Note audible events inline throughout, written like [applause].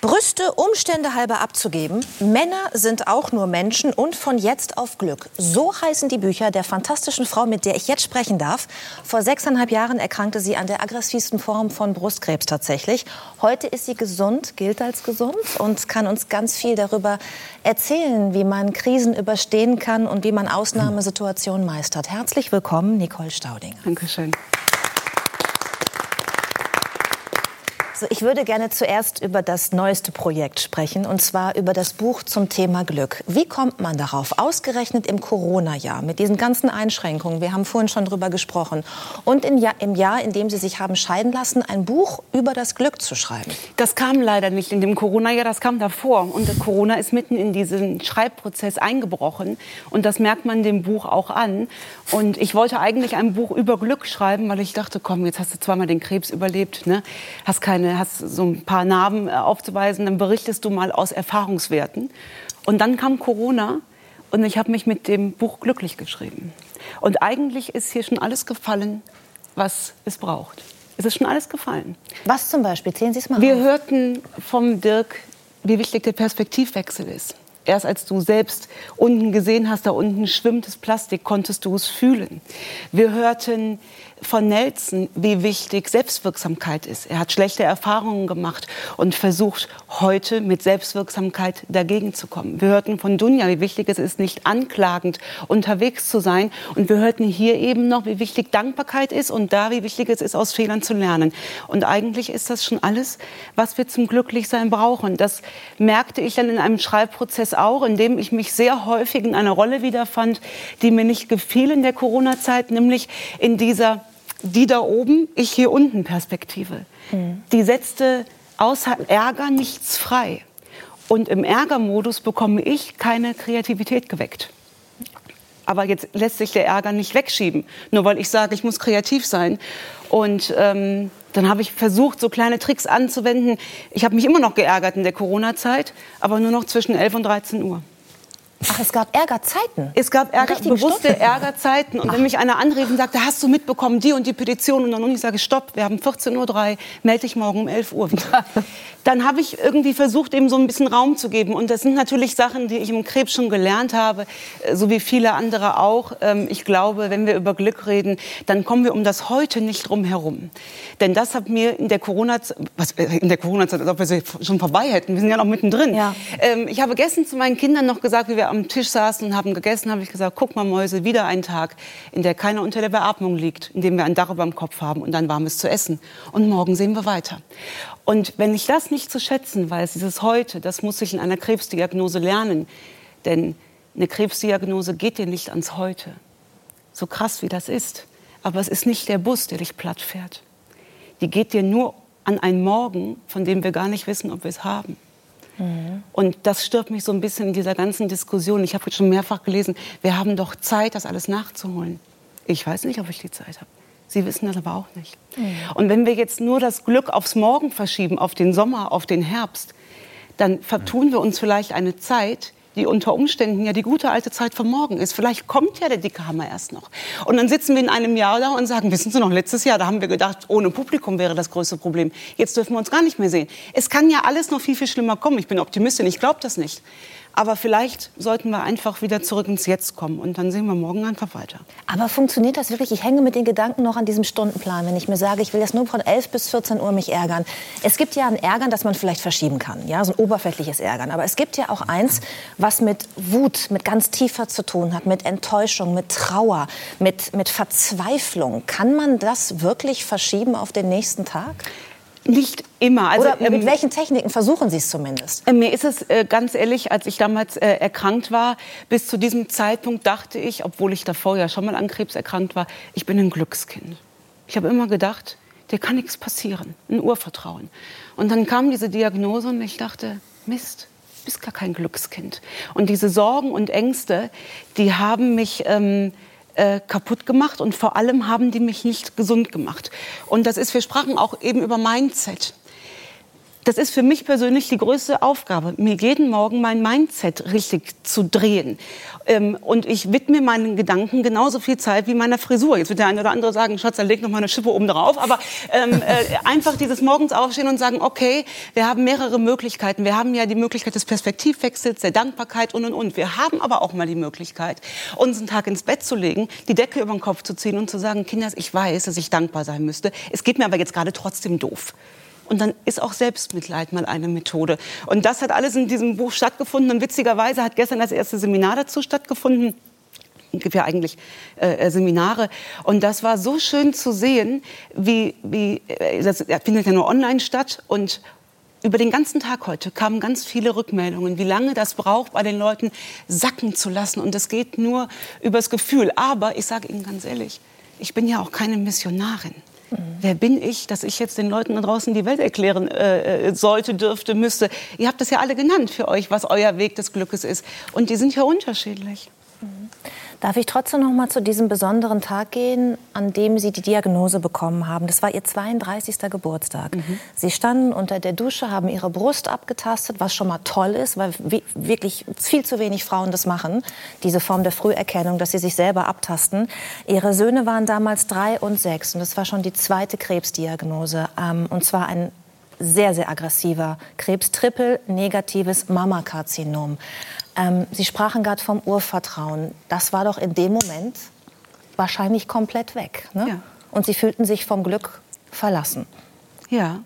Brüste Umstände halber abzugeben. Männer sind auch nur Menschen und von jetzt auf Glück. So heißen die Bücher der fantastischen Frau, mit der ich jetzt sprechen darf. Vor sechseinhalb Jahren erkrankte sie an der aggressivsten Form von Brustkrebs tatsächlich. Heute ist sie gesund, gilt als gesund und kann uns ganz viel darüber erzählen, wie man Krisen überstehen kann und wie man Ausnahmesituationen meistert. Herzlich willkommen, Nicole Staudinger. Dankeschön. Also ich würde gerne zuerst über das neueste Projekt sprechen, und zwar über das Buch zum Thema Glück. Wie kommt man darauf, ausgerechnet im Corona-Jahr, mit diesen ganzen Einschränkungen, wir haben vorhin schon darüber gesprochen, und im Jahr, im Jahr, in dem Sie sich haben scheiden lassen, ein Buch über das Glück zu schreiben? Das kam leider nicht in dem Corona-Jahr, das kam davor. Und Corona ist mitten in diesen Schreibprozess eingebrochen. Und das merkt man dem Buch auch an. Und ich wollte eigentlich ein Buch über Glück schreiben, weil ich dachte, komm, jetzt hast du zweimal den Krebs überlebt, ne? hast keine hast so ein paar Narben äh, aufzuweisen, dann berichtest du mal aus Erfahrungswerten. Und dann kam Corona und ich habe mich mit dem Buch glücklich geschrieben. Und eigentlich ist hier schon alles gefallen, was es braucht. Es ist schon alles gefallen. Was zum Beispiel? Zählen Sie es mal Wir auf. hörten vom Dirk, wie wichtig der Perspektivwechsel ist. Erst als du selbst unten gesehen hast, da unten schwimmt das Plastik, konntest du es fühlen. Wir hörten von Nelson, wie wichtig Selbstwirksamkeit ist. Er hat schlechte Erfahrungen gemacht und versucht heute mit Selbstwirksamkeit dagegen zu kommen. Wir hörten von Dunja, wie wichtig es ist, nicht anklagend unterwegs zu sein. Und wir hörten hier eben noch, wie wichtig Dankbarkeit ist und da, wie wichtig es ist, aus Fehlern zu lernen. Und eigentlich ist das schon alles, was wir zum Glücklichsein brauchen. Das merkte ich dann in einem Schreibprozess auch, in dem ich mich sehr häufig in einer Rolle wiederfand, die mir nicht gefiel in der Corona-Zeit, nämlich in dieser die da oben, ich hier unten Perspektive. Mhm. Die setzte außer Ärger nichts frei. Und im Ärgermodus bekomme ich keine Kreativität geweckt. Aber jetzt lässt sich der Ärger nicht wegschieben, nur weil ich sage, ich muss kreativ sein. Und ähm, dann habe ich versucht, so kleine Tricks anzuwenden. Ich habe mich immer noch geärgert in der Corona-Zeit, aber nur noch zwischen 11 und 13 Uhr. Es gab Ärgerzeiten. Es gab Ärger, bewusste Stunden. Ärgerzeiten. Und Ach. wenn mich einer anrief und sagte, hast du mitbekommen, die und die Petition? Und dann ich sage, stopp, wir haben 14.03 Uhr, melde dich morgen um 11 Uhr wieder. [laughs] dann habe ich irgendwie versucht, ihm so ein bisschen Raum zu geben. Und das sind natürlich Sachen, die ich im Krebs schon gelernt habe, äh, so wie viele andere auch. Ähm, ich glaube, wenn wir über Glück reden, dann kommen wir um das Heute nicht drum herum. Denn das hat mir in der Corona-Zeit, äh, in der Corona-Zeit, als ob wir sie schon vorbei hätten, wir sind ja noch mittendrin. Ja. Ähm, ich habe gestern zu meinen Kindern noch gesagt, wie wir am Tisch saßen und haben gegessen, habe ich gesagt, guck mal Mäuse, wieder ein Tag, in der keiner unter der Beatmung liegt, in dem wir ein Dach über dem Kopf haben und ein warmes zu essen. Und morgen sehen wir weiter. Und wenn ich das nicht zu schätzen weiß, dieses Heute, das muss ich in einer Krebsdiagnose lernen. Denn eine Krebsdiagnose geht dir nicht ans Heute. So krass wie das ist. Aber es ist nicht der Bus, der dich platt fährt. Die geht dir nur an einen Morgen, von dem wir gar nicht wissen, ob wir es haben. Mhm. Und das stört mich so ein bisschen in dieser ganzen Diskussion. Ich habe jetzt schon mehrfach gelesen, wir haben doch Zeit, das alles nachzuholen. Ich weiß nicht, ob ich die Zeit habe. Sie wissen das aber auch nicht. Mhm. Und wenn wir jetzt nur das Glück aufs Morgen verschieben, auf den Sommer, auf den Herbst, dann vertun wir uns vielleicht eine Zeit, die unter Umständen ja die gute alte Zeit von morgen ist. Vielleicht kommt ja der dicke Hammer erst noch. Und dann sitzen wir in einem Jahr da und sagen, wissen Sie noch, letztes Jahr, da haben wir gedacht, ohne Publikum wäre das größte Problem. Jetzt dürfen wir uns gar nicht mehr sehen. Es kann ja alles noch viel, viel schlimmer kommen. Ich bin Optimistin, ich glaube das nicht. Aber vielleicht sollten wir einfach wieder zurück ins Jetzt kommen und dann sehen wir morgen einfach weiter. Aber funktioniert das wirklich? Ich hänge mit den Gedanken noch an diesem Stundenplan, wenn ich mir sage, ich will jetzt nur von 11 bis 14 Uhr mich ärgern. Es gibt ja ein Ärgern, das man vielleicht verschieben kann, ja, so ein oberflächliches Ärgern. Aber es gibt ja auch eins, was mit Wut, mit ganz tiefer zu tun hat, mit Enttäuschung, mit Trauer, mit, mit Verzweiflung. Kann man das wirklich verschieben auf den nächsten Tag? Nicht immer. Also, Oder mit ähm, welchen Techniken versuchen Sie es zumindest? Äh, mir ist es äh, ganz ehrlich, als ich damals äh, erkrankt war, bis zu diesem Zeitpunkt dachte ich, obwohl ich davor ja schon mal an Krebs erkrankt war, ich bin ein Glückskind. Ich habe immer gedacht, dir kann nichts passieren, ein Urvertrauen. Und dann kam diese Diagnose und ich dachte, Mist, du bist gar kein Glückskind. Und diese Sorgen und Ängste, die haben mich ähm, äh, kaputt gemacht und vor allem haben die mich nicht gesund gemacht. Und das ist, wir sprachen auch eben über Mindset. Das ist für mich persönlich die größte Aufgabe, mir jeden Morgen mein Mindset richtig zu drehen. Ähm, und ich widme meinen Gedanken genauso viel Zeit wie meiner Frisur. Jetzt wird der eine oder andere sagen, Schatz, dann leg noch mal eine Schippe oben drauf. Aber ähm, äh, einfach dieses morgens aufstehen und sagen, okay, wir haben mehrere Möglichkeiten. Wir haben ja die Möglichkeit des Perspektivwechsels, der Dankbarkeit und und und. Wir haben aber auch mal die Möglichkeit, unseren Tag ins Bett zu legen, die Decke über den Kopf zu ziehen und zu sagen, Kinders, ich weiß, dass ich dankbar sein müsste. Es geht mir aber jetzt gerade trotzdem doof. Und dann ist auch Selbstmitleid mal eine Methode. Und das hat alles in diesem Buch stattgefunden. Und witzigerweise hat gestern das erste Seminar dazu stattgefunden gibt ja eigentlich äh, äh, Seminare. Und das war so schön zu sehen, wie, wie äh, das findet ja nur online statt. Und über den ganzen Tag heute kamen ganz viele Rückmeldungen, wie lange das braucht, bei den Leuten sacken zu lassen. Und das geht nur übers Gefühl. Aber ich sage Ihnen ganz ehrlich, ich bin ja auch keine Missionarin. Mhm. Wer bin ich, dass ich jetzt den Leuten da draußen die Welt erklären äh, äh, sollte, dürfte, müsste? Ihr habt das ja alle genannt für euch, was euer Weg des Glückes ist. Und die sind ja unterschiedlich. Mhm. Darf ich trotzdem noch mal zu diesem besonderen Tag gehen, an dem Sie die Diagnose bekommen haben? Das war Ihr 32. Geburtstag. Mhm. Sie standen unter der Dusche, haben Ihre Brust abgetastet, was schon mal toll ist, weil wirklich viel zu wenig Frauen das machen, diese Form der Früherkennung, dass sie sich selber abtasten. Ihre Söhne waren damals drei und sechs und das war schon die zweite Krebsdiagnose. Ähm, und zwar ein sehr, sehr aggressiver Krebs, triple-negatives Mammakarzinom. Ähm, Sie sprachen gerade vom Urvertrauen. Das war doch in dem Moment wahrscheinlich komplett weg. Ne? Ja. Und Sie fühlten sich vom Glück verlassen. Ja,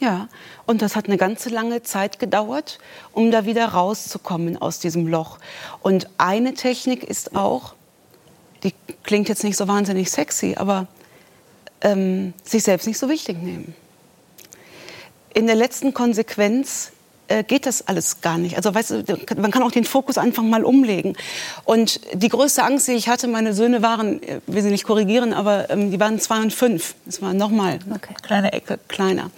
ja. Und das hat eine ganze lange Zeit gedauert, um da wieder rauszukommen aus diesem Loch. Und eine Technik ist auch, die klingt jetzt nicht so wahnsinnig sexy, aber ähm, sich selbst nicht so wichtig nehmen. In der letzten Konsequenz äh, geht das alles gar nicht. Also weißt du, man kann auch den Fokus einfach mal umlegen. Und die größte Angst, die ich hatte, meine Söhne waren, ich äh, will sie nicht korrigieren, aber ähm, die waren zwei und fünf. Das war nochmal okay. kleine Ecke kleiner.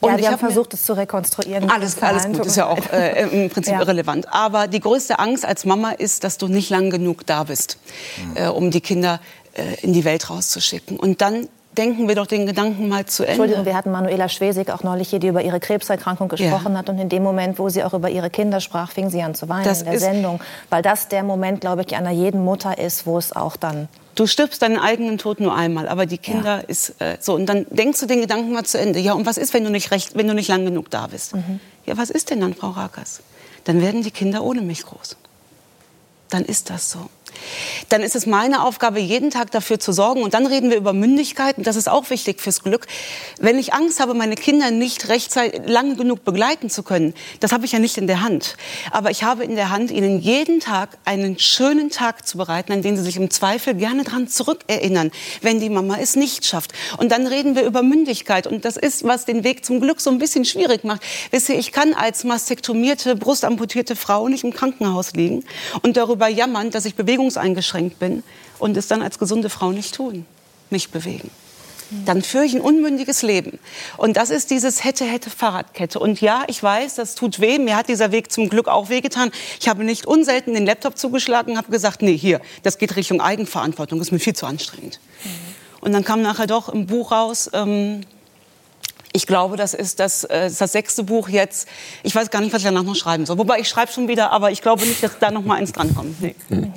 Und ja, wir haben versucht, es zu rekonstruieren. Alles, alles gut, ist ja auch äh, [laughs] im Prinzip ja. irrelevant. Aber die größte Angst als Mama ist, dass du nicht lang genug da bist, mhm. äh, um die Kinder äh, in die Welt rauszuschicken. Und dann denken wir doch den Gedanken mal zu Ende. Entschuldigung, wir hatten Manuela Schwesig auch neulich hier, die über ihre Krebserkrankung gesprochen ja. hat. Und in dem Moment, wo sie auch über ihre Kinder sprach, fing sie an zu weinen das in der Sendung. Weil das der Moment, glaube ich, einer jeden Mutter ist, wo es auch dann Du stirbst deinen eigenen Tod nur einmal, aber die Kinder ja. ist äh, so. Und dann denkst du den Gedanken mal zu Ende. Ja, und was ist, wenn du nicht recht, wenn du nicht lang genug da bist? Mhm. Ja, was ist denn dann, Frau Rakas? Dann werden die Kinder ohne mich groß. Dann ist das so dann ist es meine Aufgabe, jeden Tag dafür zu sorgen. Und dann reden wir über Mündigkeit. Und das ist auch wichtig fürs Glück. Wenn ich Angst habe, meine Kinder nicht rechtzeitig lange genug begleiten zu können, das habe ich ja nicht in der Hand. Aber ich habe in der Hand, ihnen jeden Tag einen schönen Tag zu bereiten, an den sie sich im Zweifel gerne dran zurückerinnern, wenn die Mama es nicht schafft. Und dann reden wir über Mündigkeit. Und das ist, was den Weg zum Glück so ein bisschen schwierig macht. Wisst ihr, ich kann als mastektomierte, brustamputierte Frau nicht im Krankenhaus liegen und darüber jammern, dass ich Bewegung bewegungseingeschränkt bin und es dann als gesunde Frau nicht tun, mich bewegen. Dann führe ich ein unmündiges Leben. Und das ist dieses hätte, hätte Fahrradkette. Und ja, ich weiß, das tut weh. Mir hat dieser Weg zum Glück auch wehgetan. Ich habe nicht unselten den Laptop zugeschlagen und habe gesagt, nee, hier, das geht Richtung Eigenverantwortung. Das ist mir viel zu anstrengend. Und dann kam nachher doch im Buch raus, ähm, ich glaube, das ist das, äh, das sechste Buch jetzt. Ich weiß gar nicht, was ich danach noch schreiben soll. Wobei ich schreibe schon wieder, aber ich glaube nicht, dass da noch mal eins drankommt. Nee. Mhm.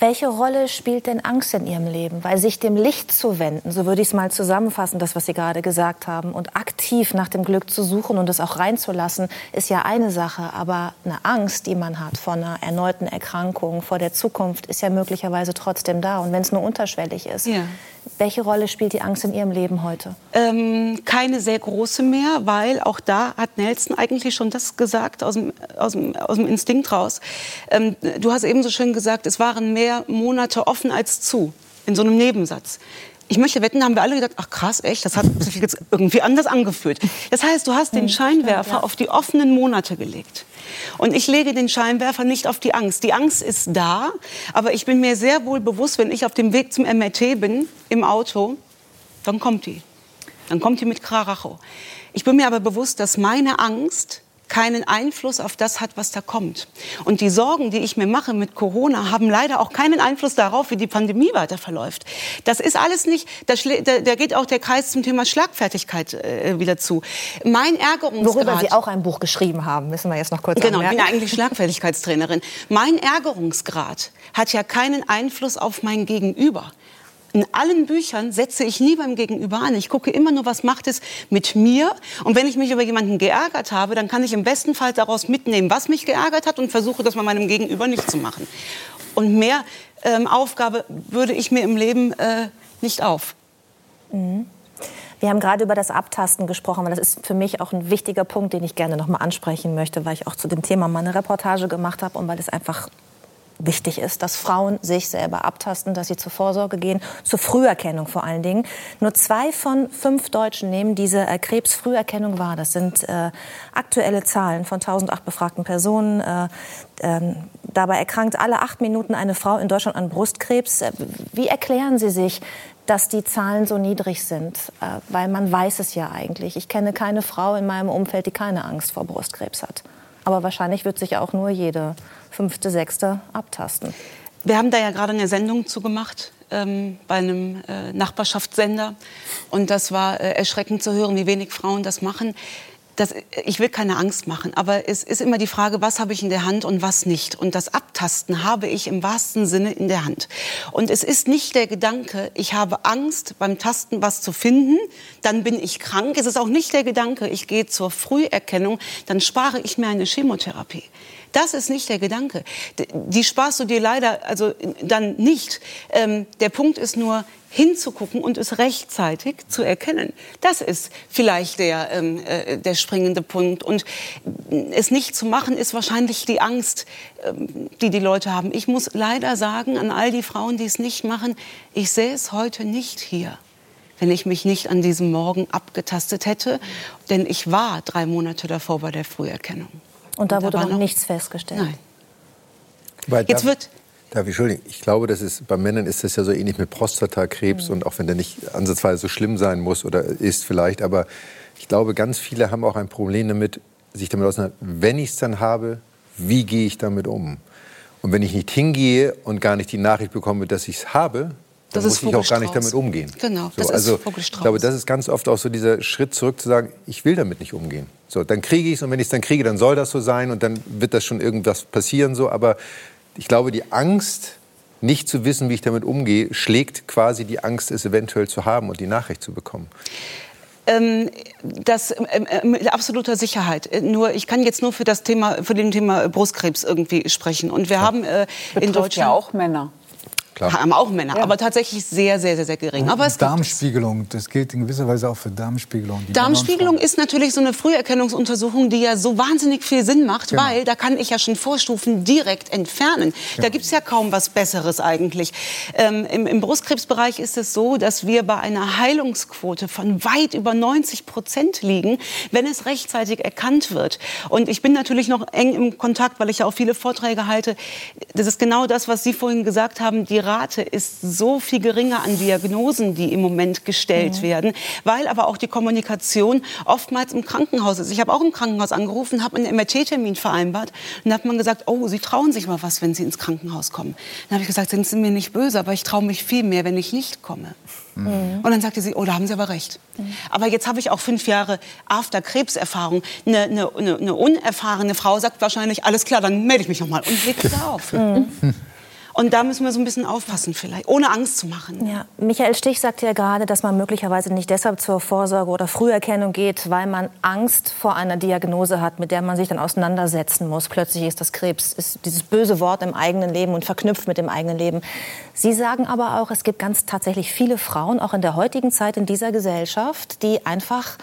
Welche Rolle spielt denn Angst in Ihrem Leben? Weil sich dem Licht zu wenden, so würde ich es mal zusammenfassen, das, was Sie gerade gesagt haben, und aktiv nach dem Glück zu suchen und es auch reinzulassen, ist ja eine Sache. Aber eine Angst, die man hat vor einer erneuten Erkrankung, vor der Zukunft, ist ja möglicherweise trotzdem da. Und wenn es nur unterschwellig ist. Ja. Welche Rolle spielt die Angst in Ihrem Leben heute? Ähm, keine sehr große mehr, weil auch da hat Nelson eigentlich schon das gesagt, aus dem, aus dem, aus dem Instinkt raus. Ähm, du hast eben so schön gesagt, es waren mehr mehr Monate offen als zu, in so einem Nebensatz. Ich möchte wetten, da haben wir alle gedacht, ach krass, echt, das hat sich jetzt irgendwie anders angefühlt. Das heißt, du hast den Scheinwerfer auf die offenen Monate gelegt. Und ich lege den Scheinwerfer nicht auf die Angst. Die Angst ist da, aber ich bin mir sehr wohl bewusst, wenn ich auf dem Weg zum MRT bin, im Auto, dann kommt die. Dann kommt die mit Kraracho. Ich bin mir aber bewusst, dass meine Angst keinen Einfluss auf das hat, was da kommt. Und die Sorgen, die ich mir mache mit Corona, haben leider auch keinen Einfluss darauf, wie die Pandemie weiter verläuft. Das ist alles nicht, da, da geht auch der Kreis zum Thema Schlagfertigkeit äh, wieder zu. Mein Ärgerungsgrad... Worüber Sie auch ein Buch geschrieben haben, müssen wir jetzt noch kurz Genau, anmerken. ich bin eigentlich Schlagfertigkeitstrainerin. Mein Ärgerungsgrad hat ja keinen Einfluss auf mein Gegenüber in allen Büchern setze ich nie beim Gegenüber an. Ich gucke immer nur, was macht es mit mir. Und wenn ich mich über jemanden geärgert habe, dann kann ich im besten Fall daraus mitnehmen, was mich geärgert hat und versuche, das bei meinem Gegenüber nicht zu machen. Und mehr ähm, Aufgabe würde ich mir im Leben äh, nicht auf. Mhm. Wir haben gerade über das Abtasten gesprochen, weil das ist für mich auch ein wichtiger Punkt, den ich gerne noch mal ansprechen möchte, weil ich auch zu dem Thema mal eine Reportage gemacht habe und weil es einfach wichtig ist, dass Frauen sich selber abtasten, dass sie zur Vorsorge gehen, zur Früherkennung vor allen Dingen. Nur zwei von fünf Deutschen nehmen diese äh, Krebsfrüherkennung wahr. Das sind äh, aktuelle Zahlen von 1008 befragten Personen. Äh, ähm, dabei erkrankt alle acht Minuten eine Frau in Deutschland an Brustkrebs. Äh, wie erklären Sie sich, dass die Zahlen so niedrig sind, äh, weil man weiß es ja eigentlich. Ich kenne keine Frau in meinem Umfeld, die keine Angst vor Brustkrebs hat. Aber wahrscheinlich wird sich auch nur jede fünfte, sechste abtasten. Wir haben da ja gerade eine Sendung zugemacht ähm, bei einem äh, Nachbarschaftssender. Und das war äh, erschreckend zu hören, wie wenig Frauen das machen das, ich will keine Angst machen, aber es ist immer die Frage, was habe ich in der Hand und was nicht. Und das Abtasten habe ich im wahrsten Sinne in der Hand. Und es ist nicht der Gedanke, ich habe Angst beim Tasten was zu finden, dann bin ich krank. Es ist auch nicht der Gedanke, ich gehe zur Früherkennung, dann spare ich mir eine Chemotherapie. Das ist nicht der Gedanke. Die sparst du dir leider also dann nicht. Ähm, der Punkt ist nur, hinzugucken und es rechtzeitig zu erkennen. Das ist vielleicht der, ähm, äh, der springende Punkt. Und es nicht zu machen, ist wahrscheinlich die Angst, ähm, die die Leute haben. Ich muss leider sagen, an all die Frauen, die es nicht machen, ich sehe es heute nicht hier wenn ich mich nicht an diesem Morgen abgetastet hätte. Denn ich war drei Monate davor bei der Früherkennung. Und da und wurde da noch, noch nichts festgestellt? Nein. Weil Jetzt wird Darf ich entschuldigen? Ich glaube, das ist, bei Männern ist das ja so ähnlich mit Prostatakrebs mhm. und auch wenn der nicht ansatzweise so schlimm sein muss oder ist vielleicht, aber ich glaube, ganz viele haben auch ein Problem damit, sich damit auseinandersetzen, wenn ich es dann habe, wie gehe ich damit um? Und wenn ich nicht hingehe und gar nicht die Nachricht bekomme, dass ich es habe, dann muss ich auch gar nicht damit umgehen. Genau, das so, also, ist Ich glaube, das ist ganz oft auch so dieser Schritt zurück zu sagen, ich will damit nicht umgehen. So, dann kriege ich es und wenn ich es dann kriege, dann soll das so sein und dann wird das schon irgendwas passieren so. Aber ich glaube, die Angst, nicht zu wissen, wie ich damit umgehe, schlägt quasi die Angst, es eventuell zu haben und die Nachricht zu bekommen. Ähm, das ähm, äh, mit absoluter Sicherheit. Äh, nur ich kann jetzt nur für das Thema, für den Thema Brustkrebs irgendwie sprechen. Und wir ja. haben äh, in Deutschland ja auch Männer. Klar. Haben auch Männer, ja. aber tatsächlich sehr, sehr, sehr, sehr gering. Aber es Darmspiegelung, das gilt in gewisser Weise auch für Darmspiegelung. Darmspiegelung ist natürlich so eine Früherkennungsuntersuchung, die ja so wahnsinnig viel Sinn macht, genau. weil da kann ich ja schon Vorstufen direkt entfernen. Genau. Da gibt es ja kaum was Besseres eigentlich. Ähm, im, Im Brustkrebsbereich ist es so, dass wir bei einer Heilungsquote von weit über 90 Prozent liegen, wenn es rechtzeitig erkannt wird. Und ich bin natürlich noch eng im Kontakt, weil ich ja auch viele Vorträge halte. Das ist genau das, was Sie vorhin gesagt haben. Die Rate ist so viel geringer an Diagnosen, die im Moment gestellt mhm. werden, weil aber auch die Kommunikation oftmals im Krankenhaus ist. Ich habe auch im Krankenhaus angerufen, habe einen MRT-Termin vereinbart und hat man gesagt, oh, Sie trauen sich mal was, wenn Sie ins Krankenhaus kommen. Dann habe ich gesagt, sind Sie mir nicht böse, aber ich traue mich viel mehr, wenn ich nicht komme. Mhm. Und dann sagte sie, oh, da haben Sie aber recht. Mhm. Aber jetzt habe ich auch fünf Jahre After-Krebserfahrung. Eine, eine, eine, unerfahrene Frau sagt wahrscheinlich, alles klar, dann melde ich mich noch mal und legt [laughs] wieder auf. Mhm. Und da müssen wir so ein bisschen aufpassen vielleicht, ohne Angst zu machen. Ja. Michael Stich sagte ja gerade, dass man möglicherweise nicht deshalb zur Vorsorge oder Früherkennung geht, weil man Angst vor einer Diagnose hat, mit der man sich dann auseinandersetzen muss. Plötzlich ist das Krebs, ist dieses böse Wort im eigenen Leben und verknüpft mit dem eigenen Leben. Sie sagen aber auch, es gibt ganz tatsächlich viele Frauen, auch in der heutigen Zeit in dieser Gesellschaft, die einfach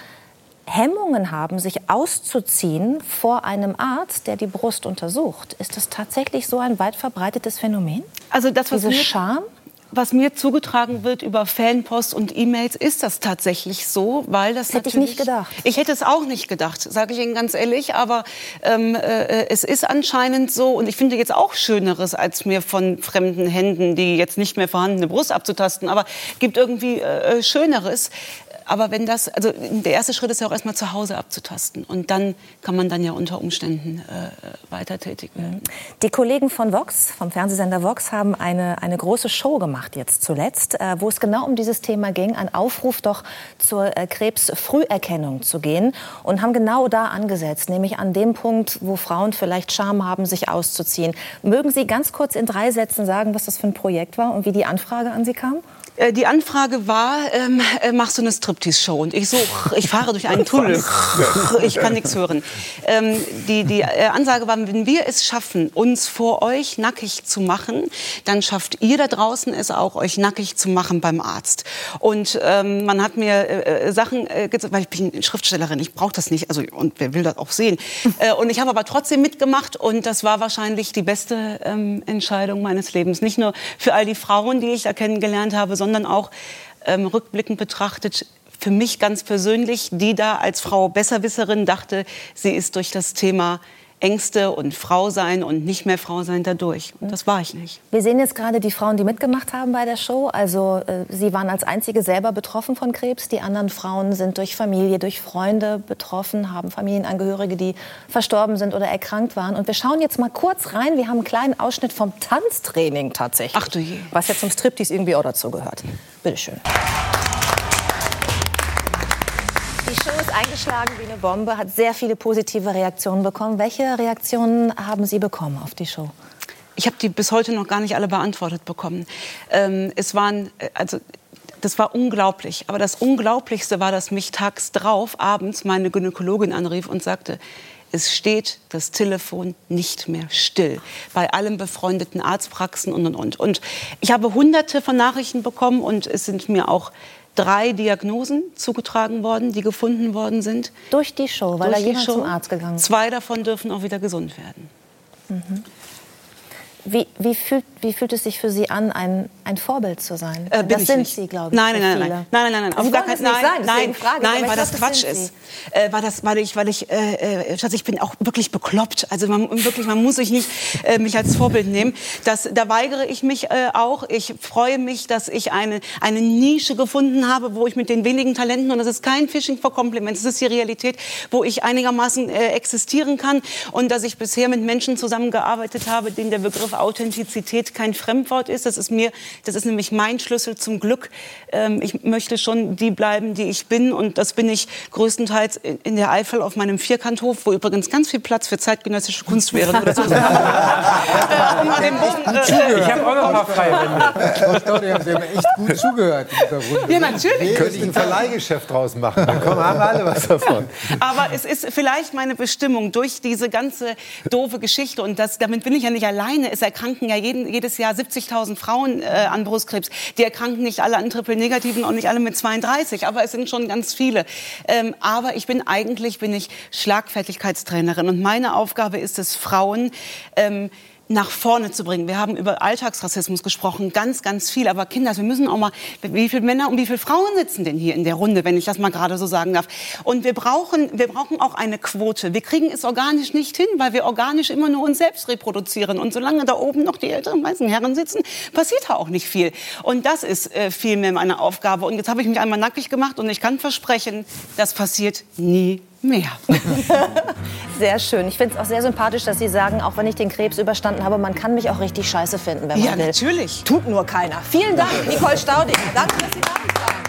Hemmungen haben, sich auszuziehen vor einem Arzt, der die Brust untersucht. Ist das tatsächlich so ein weit verbreitetes Phänomen? Also das, was Diese mir, Scham? Was mir zugetragen wird über Fanpost und E-Mails, ist das tatsächlich so, weil das, das hätte ich nicht gedacht. Ich hätte es auch nicht gedacht, sage ich Ihnen ganz ehrlich. Aber ähm, äh, es ist anscheinend so, und ich finde jetzt auch Schöneres, als mir von fremden Händen die jetzt nicht mehr vorhandene Brust abzutasten. Aber gibt irgendwie äh, Schöneres aber wenn das, also der erste Schritt ist ja auch erstmal zu Hause abzutasten. Und dann kann man dann ja unter Umständen äh, weiter tätig werden. Die Kollegen von Vox, vom Fernsehsender Vox, haben eine, eine große Show gemacht jetzt zuletzt, äh, wo es genau um dieses Thema ging. Ein Aufruf doch zur äh, Krebsfrüherkennung zu gehen und haben genau da angesetzt, nämlich an dem Punkt, wo Frauen vielleicht Scham haben, sich auszuziehen. Mögen Sie ganz kurz in drei Sätzen sagen, was das für ein Projekt war und wie die Anfrage an Sie kam? Äh, die Anfrage war, ähm, äh, machst du eine Striptease-Show? Und ich so, ich fahre durch einen [laughs] Tunnel, ich kann nichts hören. Ähm, die die äh, Ansage war, wenn wir es schaffen, uns vor euch nackig zu machen, dann schafft ihr da draußen es auch, euch nackig zu machen beim Arzt. Und ähm, man hat mir äh, Sachen äh, gesagt, weil ich bin Schriftstellerin, ich brauche das nicht, also und wer will das auch sehen. [laughs] Äh, und ich habe aber trotzdem mitgemacht und das war wahrscheinlich die beste ähm, Entscheidung meines Lebens. Nicht nur für all die Frauen, die ich da kennengelernt habe, sondern auch ähm, rückblickend betrachtet für mich ganz persönlich, die da als Frau Besserwisserin dachte, sie ist durch das Thema Ängste und Frau sein und nicht mehr Frau sein dadurch. Und das war ich nicht. Wir sehen jetzt gerade die Frauen, die mitgemacht haben bei der Show. Also äh, Sie waren als einzige selber betroffen von Krebs. Die anderen Frauen sind durch Familie, durch Freunde betroffen, haben Familienangehörige, die verstorben sind oder erkrankt waren. Und wir schauen jetzt mal kurz rein. Wir haben einen kleinen Ausschnitt vom Tanztraining tatsächlich. Ach du je. Was ja zum Striptease irgendwie auch dazu gehört. Bitte schön. Die Show ist eingeschlagen wie eine Bombe, hat sehr viele positive Reaktionen bekommen. Welche Reaktionen haben Sie bekommen auf die Show? Ich habe die bis heute noch gar nicht alle beantwortet bekommen. Ähm, es waren, äh, also das war unglaublich. Aber das Unglaublichste war, dass mich tags drauf abends meine Gynäkologin anrief und sagte, es steht das Telefon nicht mehr still. Bei allen befreundeten Arztpraxen und, und, und. Und ich habe hunderte von Nachrichten bekommen und es sind mir auch drei Diagnosen zugetragen worden, die gefunden worden sind. Durch die Show, weil Durch da jemand Show. zum Arzt gegangen ist. Zwei davon dürfen auch wieder gesund werden. Wie, wie, fühlt, wie fühlt es sich für Sie an, ein, ein Vorbild zu sein? Äh, das sind nicht. Sie, glaube ich. Nein, nein, nein, nein, nein, nein, nein, Sie auf gar keinen nicht Nein, nein, frage nein, weil das Quatsch ist. Äh, weil das, weil ich, weil ich, äh, äh, Schatz, ich bin auch wirklich bekloppt. Also man, wirklich, man muss sich nicht äh, mich als Vorbild nehmen. Das, da weigere ich mich äh, auch. Ich freue mich, dass ich eine eine Nische gefunden habe, wo ich mit den wenigen Talenten und das ist kein Fishing for Compliments, das ist die Realität, wo ich einigermaßen äh, existieren kann und dass ich bisher mit Menschen zusammengearbeitet habe, denen der Begriff Authentizität kein Fremdwort ist. Das ist mir, das ist nämlich mein Schlüssel zum Glück. Ähm, ich möchte schon die bleiben, die ich bin und das bin ich größtenteils in der Eifel auf meinem Vierkanthof, wo übrigens ganz viel Platz für zeitgenössische Kunst wäre. Man- [laughs] Äh, um äh, Ich habe auch noch ein paar freie Wände. Frau Staudinger, Sie haben echt gut zugehört in dieser Runde. ja, natürlich. Könnte ich ein Verleihgeschäft draus machen. Dann kommen, haben alle was davon. Aber es ist vielleicht meine Bestimmung durch diese ganze doofe Geschichte und das, damit bin ich ja nicht alleine. Es erkranken ja jeden, jedes Jahr 70.000 Frauen äh, an Brustkrebs. Die erkranken nicht alle an Triple-Negativen und nicht alle mit 32, aber es sind schon ganz viele. Ähm, aber ich bin eigentlich bin ich Schlagfertigkeitstrainerin und meine Aufgabe ist es, Frauen ähm, nach vorne zu bringen. Wir haben über Alltagsrassismus gesprochen, ganz, ganz viel. Aber Kinder, wir müssen auch mal, wie viele Männer und wie viele Frauen sitzen denn hier in der Runde, wenn ich das mal gerade so sagen darf. Und wir brauchen, wir brauchen auch eine Quote. Wir kriegen es organisch nicht hin, weil wir organisch immer nur uns selbst reproduzieren. Und solange da oben noch die älteren weißen Herren sitzen, passiert da auch nicht viel. Und das ist äh, vielmehr meine Aufgabe. Und jetzt habe ich mich einmal nackig gemacht und ich kann versprechen, das passiert nie mehr. [laughs] Sehr schön. Ich finde es auch sehr sympathisch, dass Sie sagen, auch wenn ich den Krebs überstanden habe, man kann mich auch richtig scheiße finden, wenn man Ja, will. natürlich. Tut nur keiner. Vielen Dank, Nicole Staudinger. Danke, dass Sie da waren.